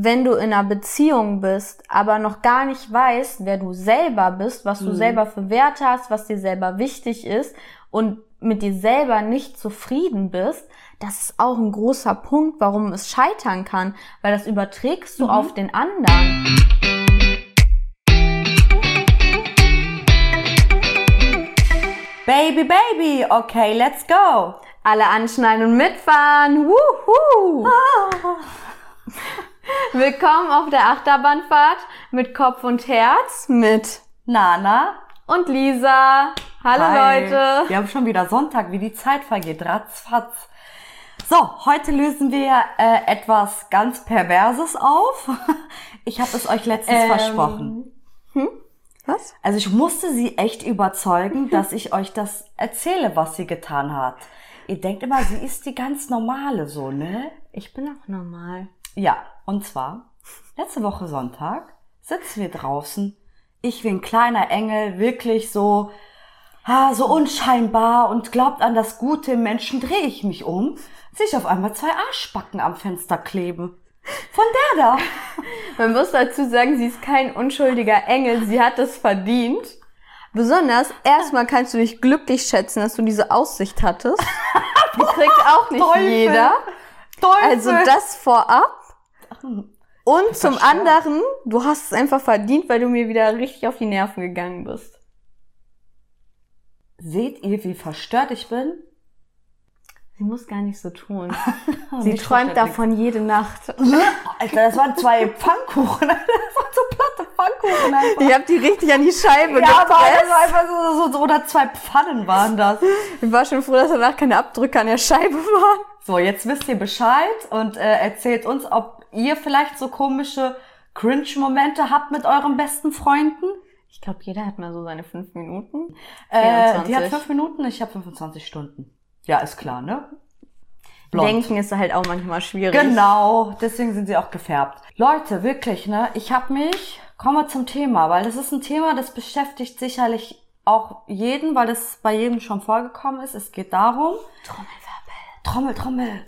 wenn du in einer Beziehung bist, aber noch gar nicht weißt, wer du selber bist, was du Mhm. selber für Werte hast, was dir selber wichtig ist und mit dir selber nicht zufrieden bist, das ist auch ein großer Punkt, warum es scheitern kann, weil das überträgst du Mhm. auf den anderen. Baby, Baby, okay, let's go. Alle anschneiden und mitfahren. Wuhu! Willkommen auf der Achterbahnfahrt mit Kopf und Herz mit Nana. und Lisa. Hallo Hi. Leute. Wir haben schon wieder Sonntag, wie die Zeit vergeht. Ratzfatz. So, heute lösen wir äh, etwas ganz Perverses auf. Ich habe es euch letztens Ähm, versprochen. Was? Also ich musste sie echt überzeugen, dass ich euch das erzähle, was sie getan hat. Ihr denkt immer, sie ist die ganz normale so, ne? Ich bin auch normal. Ja, und zwar, letzte Woche Sonntag sitzen wir draußen. Ich wie ein kleiner Engel, wirklich so, ah, so unscheinbar und glaubt an das Gute im Menschen, drehe ich mich um, sehe ich auf einmal zwei Arschbacken am Fenster kleben. Von der da. Man muss dazu sagen, sie ist kein unschuldiger Engel. Sie hat es verdient. Besonders, erstmal kannst du dich glücklich schätzen, dass du diese Aussicht hattest. Die kriegt auch nicht Teufel. jeder. Teufel. Also das vorab. Und zum anderen, du hast es einfach verdient, weil du mir wieder richtig auf die Nerven gegangen bist. Seht ihr, wie verstört ich bin? Sie muss gar nicht so tun. Sie träumt davon jede Nacht. Alter, das waren zwei Pfannkuchen. Das waren so platte Pfannkuchen einfach. Ich hab die richtig an die Scheibe Ja, aber war einfach so, so, so, oder zwei Pfannen waren das. Ich war schon froh, dass danach keine Abdrücke an der Scheibe waren. So, jetzt wisst ihr Bescheid und äh, erzählt uns, ob ihr vielleicht so komische Cringe-Momente habt mit euren besten Freunden. Ich glaube, jeder hat mal so seine fünf Minuten. Äh, die hat 24. fünf Minuten, ich habe 25 Stunden. Ja, ist klar, ne? Blond. Denken ist halt auch manchmal schwierig. Genau, deswegen sind sie auch gefärbt. Leute, wirklich, ne? Ich habe mich, kommen wir zum Thema, weil das ist ein Thema, das beschäftigt sicherlich auch jeden, weil das bei jedem schon vorgekommen ist. Es geht darum, Trommelwirbel. Trommel, Trommel.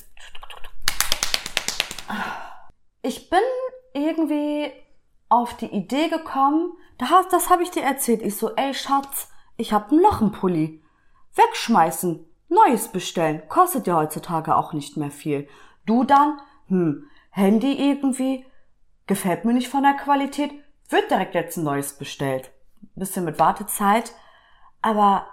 Ich bin irgendwie auf die Idee gekommen, das, das habe ich dir erzählt. Ich so, ey Schatz, ich habe ein Loch im Pulli. Wegschmeißen, neues bestellen, kostet ja heutzutage auch nicht mehr viel. Du dann, hm, Handy irgendwie, gefällt mir nicht von der Qualität, wird direkt jetzt ein neues bestellt. Bisschen mit Wartezeit, aber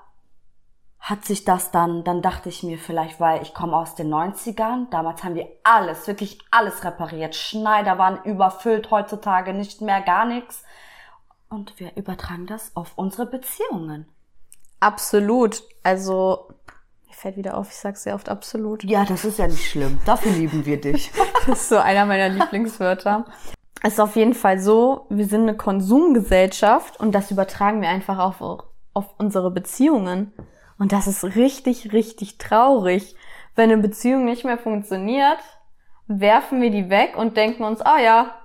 hat sich das dann, dann dachte ich mir vielleicht, weil ich komme aus den 90ern, damals haben wir alles, wirklich alles repariert. Schneider waren überfüllt, heutzutage nicht mehr gar nichts. Und wir übertragen das auf unsere Beziehungen. Absolut. Also, mir fällt wieder auf, ich sag's sehr oft absolut. Ja, das ist ja nicht schlimm. Dafür lieben wir dich. Das ist so einer meiner Lieblingswörter. Es ist auf jeden Fall so, wir sind eine Konsumgesellschaft und das übertragen wir einfach auf, auf unsere Beziehungen. Und das ist richtig, richtig traurig. Wenn eine Beziehung nicht mehr funktioniert, werfen wir die weg und denken uns, ah ja,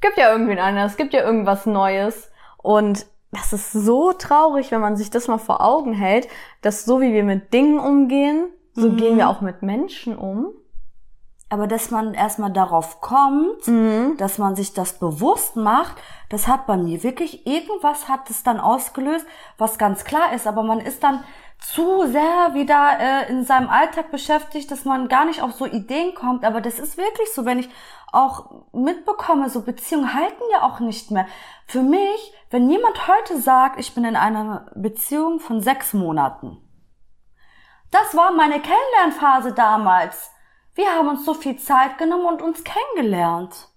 gibt ja irgendwen anderes, gibt ja irgendwas Neues. Und das ist so traurig, wenn man sich das mal vor Augen hält, dass so wie wir mit Dingen umgehen, so Mhm. gehen wir auch mit Menschen um. Aber dass man erstmal darauf kommt, Mhm. dass man sich das bewusst macht, das hat bei mir wirklich, irgendwas hat es dann ausgelöst, was ganz klar ist, aber man ist dann zu sehr wieder äh, in seinem Alltag beschäftigt, dass man gar nicht auf so Ideen kommt. Aber das ist wirklich so, wenn ich auch mitbekomme, so Beziehungen halten ja auch nicht mehr. Für mich, wenn jemand heute sagt, ich bin in einer Beziehung von sechs Monaten, das war meine Kennenlernphase damals. Wir haben uns so viel Zeit genommen und uns kennengelernt.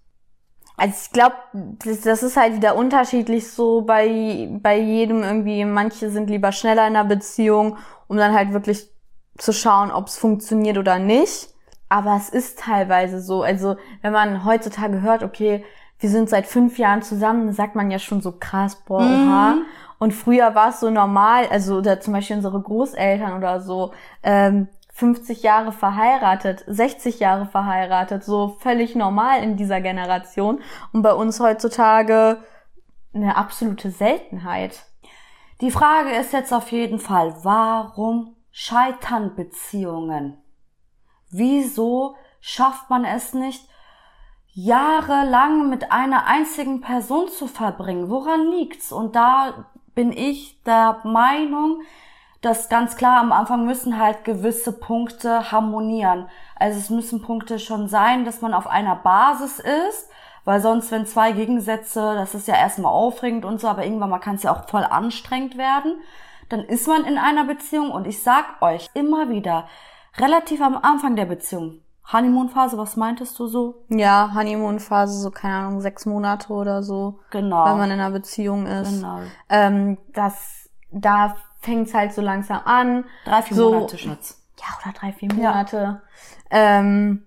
Also ich glaube, das, das ist halt wieder unterschiedlich so bei, bei jedem irgendwie. Manche sind lieber schneller in einer Beziehung, um dann halt wirklich zu schauen, ob es funktioniert oder nicht. Aber es ist teilweise so. Also wenn man heutzutage hört, okay, wir sind seit fünf Jahren zusammen, sagt man ja schon so krass, boah, oha. Und früher war es so normal, also oder zum Beispiel unsere Großeltern oder so, ähm, 50 Jahre verheiratet, 60 Jahre verheiratet, so völlig normal in dieser Generation. Und bei uns heutzutage eine absolute Seltenheit. Die Frage ist jetzt auf jeden Fall, warum scheitern Beziehungen? Wieso schafft man es nicht, jahrelang mit einer einzigen Person zu verbringen. Woran liegt's? Und da bin ich der Meinung, dass ganz klar am Anfang müssen halt gewisse Punkte harmonieren. Also es müssen Punkte schon sein, dass man auf einer Basis ist, weil sonst, wenn zwei Gegensätze, das ist ja erstmal aufregend und so, aber irgendwann mal kann es ja auch voll anstrengend werden. Dann ist man in einer Beziehung und ich sag euch immer wieder, relativ am Anfang der Beziehung, Honeymoon-Phase, was meintest du so? Ja, Honeymoon-Phase, so keine Ahnung, sechs Monate oder so. Genau. Wenn man in einer Beziehung ist. Genau. Ähm, das, da fängt's halt so langsam an. Drei, vier so, Monate, Schatz. Ja, oder drei, vier Monate. Ähm,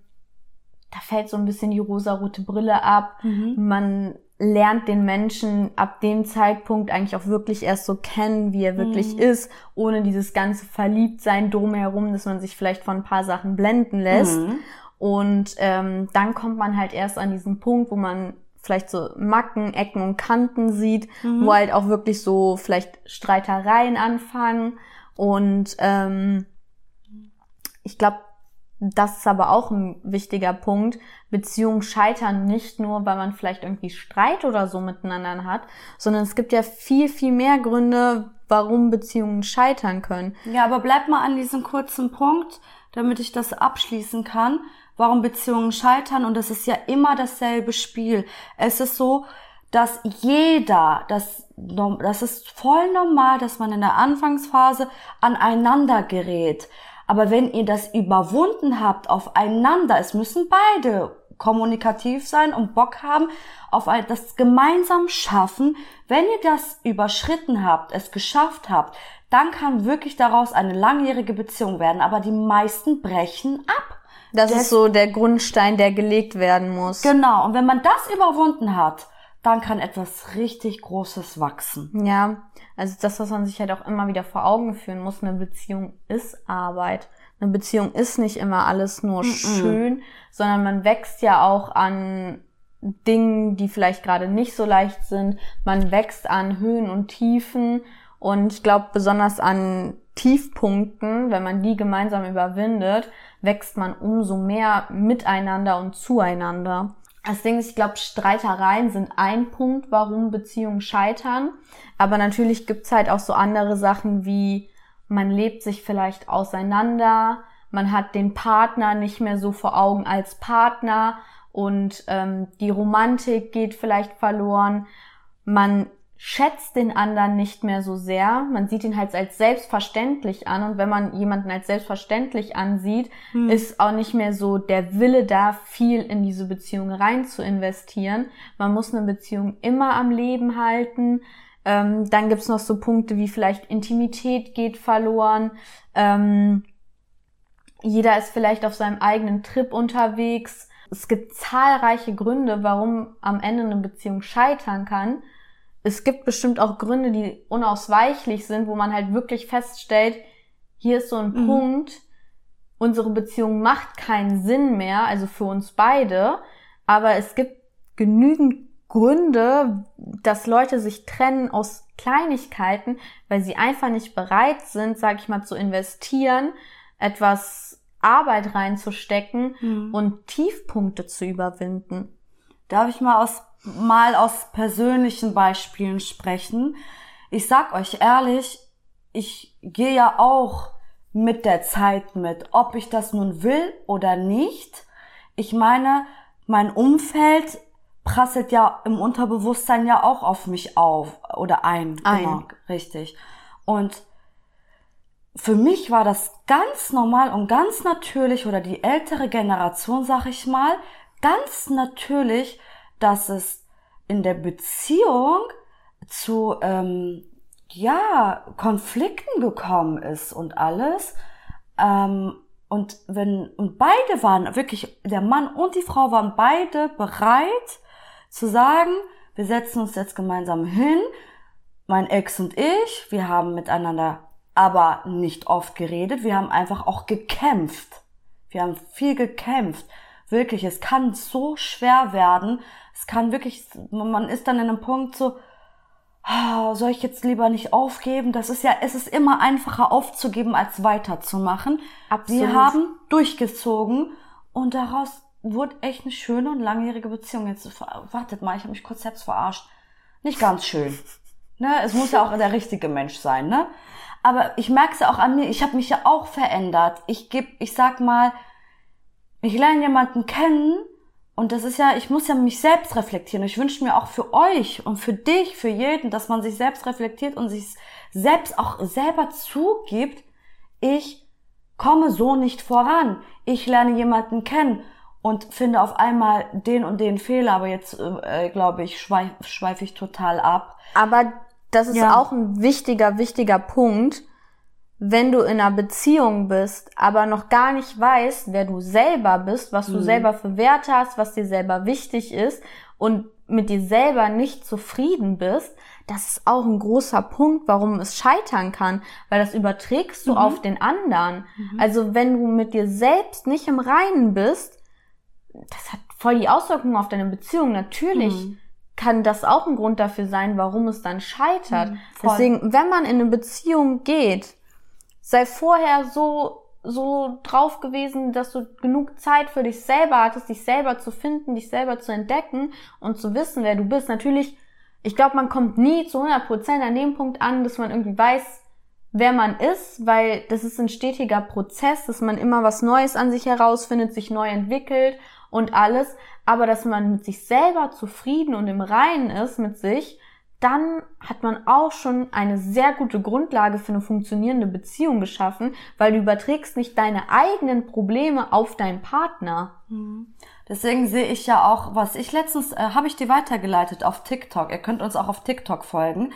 da fällt so ein bisschen die rosarote Brille ab. Mhm. Man lernt den Menschen ab dem Zeitpunkt eigentlich auch wirklich erst so kennen, wie er wirklich Mhm. ist, ohne dieses ganze Verliebtsein drumherum, dass man sich vielleicht von ein paar Sachen blenden lässt. Mhm. Und ähm, dann kommt man halt erst an diesen Punkt, wo man vielleicht so Macken, Ecken und Kanten sieht, Mhm. wo halt auch wirklich so vielleicht Streitereien anfangen. Und ähm, ich glaube, das ist aber auch ein wichtiger Punkt. Beziehungen scheitern nicht nur, weil man vielleicht irgendwie Streit oder so miteinander hat, sondern es gibt ja viel, viel mehr Gründe, warum Beziehungen scheitern können. Ja, aber bleib mal an diesem kurzen Punkt, damit ich das abschließen kann, warum Beziehungen scheitern. Und es ist ja immer dasselbe Spiel. Es ist so, dass jeder, das, das ist voll normal, dass man in der Anfangsphase aneinander gerät. Aber wenn ihr das überwunden habt aufeinander, es müssen beide kommunikativ sein und Bock haben auf das gemeinsam schaffen. Wenn ihr das überschritten habt, es geschafft habt, dann kann wirklich daraus eine langjährige Beziehung werden. Aber die meisten brechen ab. Das Des- ist so der Grundstein, der gelegt werden muss. Genau. Und wenn man das überwunden hat, dann kann etwas richtig Großes wachsen. Ja, also das, was man sich halt auch immer wieder vor Augen führen muss, eine Beziehung ist Arbeit. Eine Beziehung ist nicht immer alles nur schön, sondern man wächst ja auch an Dingen, die vielleicht gerade nicht so leicht sind. Man wächst an Höhen und Tiefen und ich glaube besonders an Tiefpunkten, wenn man die gemeinsam überwindet, wächst man umso mehr miteinander und zueinander. Das Ding ist, ich glaube, Streitereien sind ein Punkt, warum Beziehungen scheitern. Aber natürlich gibt's halt auch so andere Sachen wie, man lebt sich vielleicht auseinander, man hat den Partner nicht mehr so vor Augen als Partner und ähm, die Romantik geht vielleicht verloren. Man schätzt den anderen nicht mehr so sehr. Man sieht ihn halt als selbstverständlich an. Und wenn man jemanden als selbstverständlich ansieht, ist auch nicht mehr so der Wille da, viel in diese Beziehung rein zu investieren. Man muss eine Beziehung immer am Leben halten. Ähm, dann gibt's noch so Punkte wie vielleicht Intimität geht verloren. Ähm, jeder ist vielleicht auf seinem eigenen Trip unterwegs. Es gibt zahlreiche Gründe, warum am Ende eine Beziehung scheitern kann. Es gibt bestimmt auch Gründe, die unausweichlich sind, wo man halt wirklich feststellt, hier ist so ein Mhm. Punkt, unsere Beziehung macht keinen Sinn mehr, also für uns beide, aber es gibt genügend Gründe, dass Leute sich trennen aus Kleinigkeiten, weil sie einfach nicht bereit sind, sag ich mal, zu investieren, etwas Arbeit reinzustecken Mhm. und Tiefpunkte zu überwinden. Darf ich mal aus, mal aus persönlichen Beispielen sprechen? Ich sag euch ehrlich, ich gehe ja auch mit der Zeit mit, ob ich das nun will oder nicht. Ich meine, mein Umfeld prasselt ja im Unterbewusstsein ja auch auf mich auf oder ein. Ein. Genau, richtig. Und für mich war das ganz normal und ganz natürlich oder die ältere Generation, sag ich mal, ganz natürlich, dass es in der Beziehung zu ähm, ja Konflikten gekommen ist und alles. Ähm, und wenn und beide waren wirklich der Mann und die Frau waren beide bereit zu sagen, wir setzen uns jetzt gemeinsam hin. Mein Ex und ich, wir haben miteinander aber nicht oft geredet. Wir haben einfach auch gekämpft. Wir haben viel gekämpft. Wirklich, es kann so schwer werden. Es kann wirklich, man ist dann in einem Punkt so, ah, soll ich jetzt lieber nicht aufgeben? Das ist ja, es ist immer einfacher aufzugeben, als weiterzumachen. Absolut. Wir haben durchgezogen und daraus wurde echt eine schöne und langjährige Beziehung. Jetzt, wartet mal, ich habe mich kurz selbst verarscht. Nicht ganz schön. Ne? Es muss ja auch der richtige Mensch sein, ne? Aber ich merke es ja auch an mir, ich habe mich ja auch verändert. Ich gebe, ich sag mal, ich lerne jemanden kennen und das ist ja, ich muss ja mich selbst reflektieren. Ich wünsche mir auch für euch und für dich, für jeden, dass man sich selbst reflektiert und sich selbst auch selber zugibt, ich komme so nicht voran. Ich lerne jemanden kennen und finde auf einmal den und den Fehler, aber jetzt äh, glaube ich, schweife schweif ich total ab. Aber das ist ja. auch ein wichtiger, wichtiger Punkt, wenn du in einer Beziehung bist, aber noch gar nicht weißt, wer du selber bist, was du mhm. selber für Werte hast, was dir selber wichtig ist und mit dir selber nicht zufrieden bist, das ist auch ein großer Punkt, warum es scheitern kann, weil das überträgst du mhm. auf den anderen. Mhm. Also wenn du mit dir selbst nicht im Reinen bist, das hat voll die Auswirkungen auf deine Beziehung. Natürlich mhm. kann das auch ein Grund dafür sein, warum es dann scheitert. Mhm, Deswegen, wenn man in eine Beziehung geht, sei vorher so so drauf gewesen, dass du genug Zeit für dich selber hattest, dich selber zu finden, dich selber zu entdecken und zu wissen, wer du bist. Natürlich, ich glaube, man kommt nie zu 100 Prozent an dem Punkt an, dass man irgendwie weiß, wer man ist, weil das ist ein stetiger Prozess, dass man immer was Neues an sich herausfindet, sich neu entwickelt und alles, aber dass man mit sich selber zufrieden und im Reinen ist mit sich, dann hat man auch schon eine sehr gute Grundlage für eine funktionierende Beziehung geschaffen, weil du überträgst nicht deine eigenen Probleme auf deinen Partner. Mhm. Deswegen sehe ich ja auch, was ich letztens, äh, habe ich dir weitergeleitet auf TikTok. Ihr könnt uns auch auf TikTok folgen.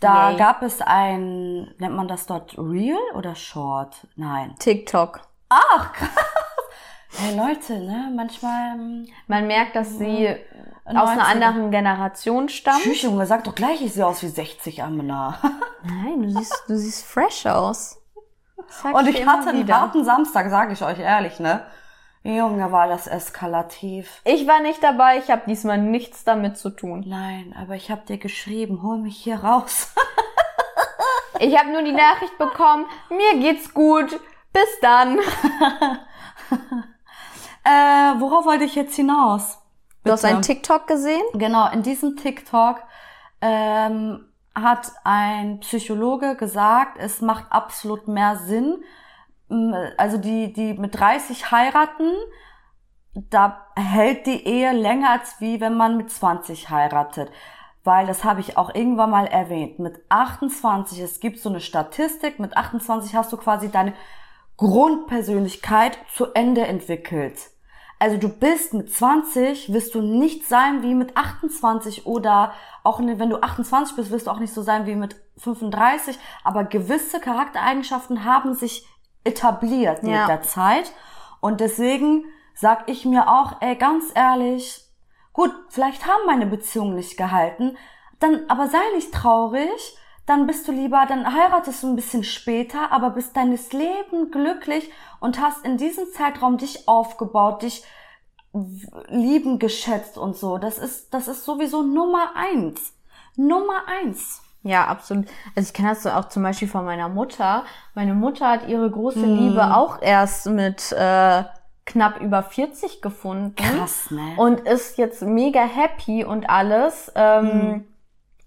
Da Yay. gab es ein, nennt man das dort Real oder Short? Nein. TikTok. Ach, krass. Hey Leute, ne, manchmal. Ähm, Man merkt, dass sie ja, aus einer anderen Generation stammt. Tschüss, Junge, sag doch gleich, ich sehe aus wie 60 Amina. Nein, du siehst, du siehst fresh aus. Und ich hatte einen harten Samstag, sage ich euch ehrlich, ne? Junge, war das eskalativ. Ich war nicht dabei, ich habe diesmal nichts damit zu tun. Nein, aber ich habe dir geschrieben, hol mich hier raus. ich habe nur die Nachricht bekommen, mir geht's gut, bis dann. Äh, worauf wollte ich jetzt hinaus? Bitte. Du hast einen TikTok gesehen? Genau, in diesem TikTok ähm, hat ein Psychologe gesagt, es macht absolut mehr Sinn. Also die, die mit 30 heiraten, da hält die Ehe länger als wie wenn man mit 20 heiratet. Weil das habe ich auch irgendwann mal erwähnt. Mit 28, es gibt so eine Statistik, mit 28 hast du quasi deine Grundpersönlichkeit zu Ende entwickelt. Also du bist mit 20, wirst du nicht sein wie mit 28 oder auch wenn du 28 bist, wirst du auch nicht so sein wie mit 35. Aber gewisse Charaktereigenschaften haben sich etabliert ja. mit der Zeit. Und deswegen sag ich mir auch, ey, ganz ehrlich, gut, vielleicht haben meine Beziehungen nicht gehalten, dann aber sei nicht traurig, dann bist du lieber, dann heiratest du ein bisschen später, aber bist deines Leben glücklich und hast in diesem Zeitraum dich aufgebaut, dich lieben geschätzt und so. Das ist, das ist sowieso Nummer eins. Nummer eins. Ja, absolut. Also ich kenne das so auch zum Beispiel von meiner Mutter. Meine Mutter hat ihre große hm. Liebe auch erst mit äh, knapp über 40 gefunden. Krass, ne? Und ist jetzt mega happy und alles. Ähm, hm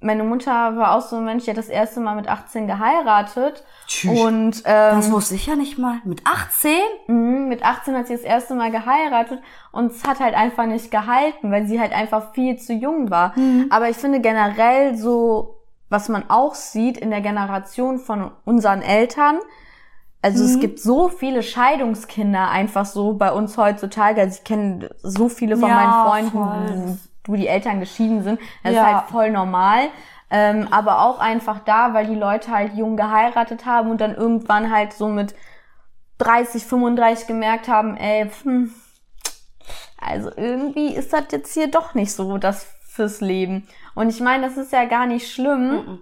meine Mutter war auch so ein Mensch, die hat das erste Mal mit 18 geheiratet. Tschüss. Und ähm, das wusste ich ja nicht mal. Mit 18? Mh, mit 18 hat sie das erste Mal geheiratet und es hat halt einfach nicht gehalten, weil sie halt einfach viel zu jung war. Mhm. Aber ich finde generell so, was man auch sieht in der Generation von unseren Eltern, also mhm. es gibt so viele Scheidungskinder einfach so bei uns heutzutage. Also ich kenne so viele von ja, meinen Freunden, voll wo die Eltern geschieden sind. Das ja. ist halt voll normal. Ähm, aber auch einfach da, weil die Leute halt jung geheiratet haben und dann irgendwann halt so mit 30, 35 gemerkt haben, ey, hm, also irgendwie ist das jetzt hier doch nicht so das fürs Leben. Und ich meine, das ist ja gar nicht schlimm, mhm.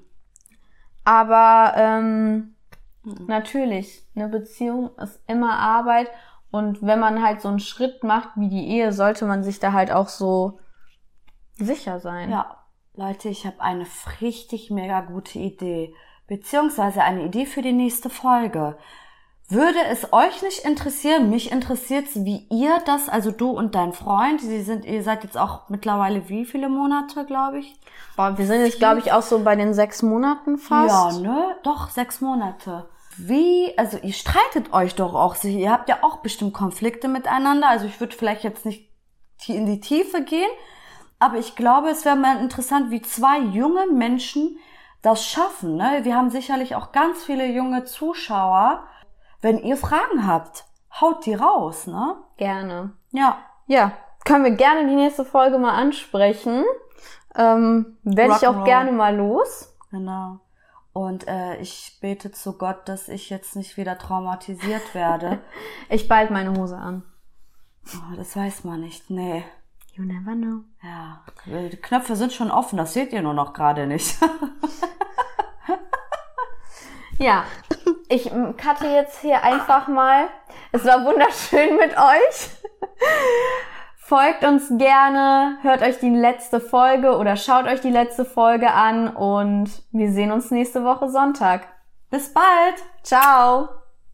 aber ähm, mhm. natürlich, eine Beziehung ist immer Arbeit und wenn man halt so einen Schritt macht wie die Ehe, sollte man sich da halt auch so sicher sein. Ja, Leute, ich habe eine richtig mega gute Idee, beziehungsweise eine Idee für die nächste Folge. Würde es euch nicht interessieren? Mich interessiert es, wie ihr das, also du und dein Freund, Sie sind, ihr seid jetzt auch mittlerweile wie viele Monate, glaube ich? Boah, wir sind jetzt, glaube ich, auch so bei den sechs Monaten fast. Ja, ne? Doch, sechs Monate. Wie, also ihr streitet euch doch auch. Ihr habt ja auch bestimmt Konflikte miteinander. Also ich würde vielleicht jetzt nicht in die Tiefe gehen, aber ich glaube, es wäre mal interessant, wie zwei junge Menschen das schaffen. Ne? Wir haben sicherlich auch ganz viele junge Zuschauer. Wenn ihr Fragen habt, haut die raus, ne? Gerne. Ja. Ja, können wir gerne die nächste Folge mal ansprechen. Ähm, Werde ich auch gerne mal los. Genau. Und äh, ich bete zu Gott, dass ich jetzt nicht wieder traumatisiert werde. Ich bald meine Hose an. oh, das weiß man nicht. Nee. You never know. Ja, die Knöpfe sind schon offen, das seht ihr nur noch gerade nicht. Ja, ich cutte jetzt hier einfach mal. Es war wunderschön mit euch. Folgt uns gerne, hört euch die letzte Folge oder schaut euch die letzte Folge an und wir sehen uns nächste Woche Sonntag. Bis bald! Ciao!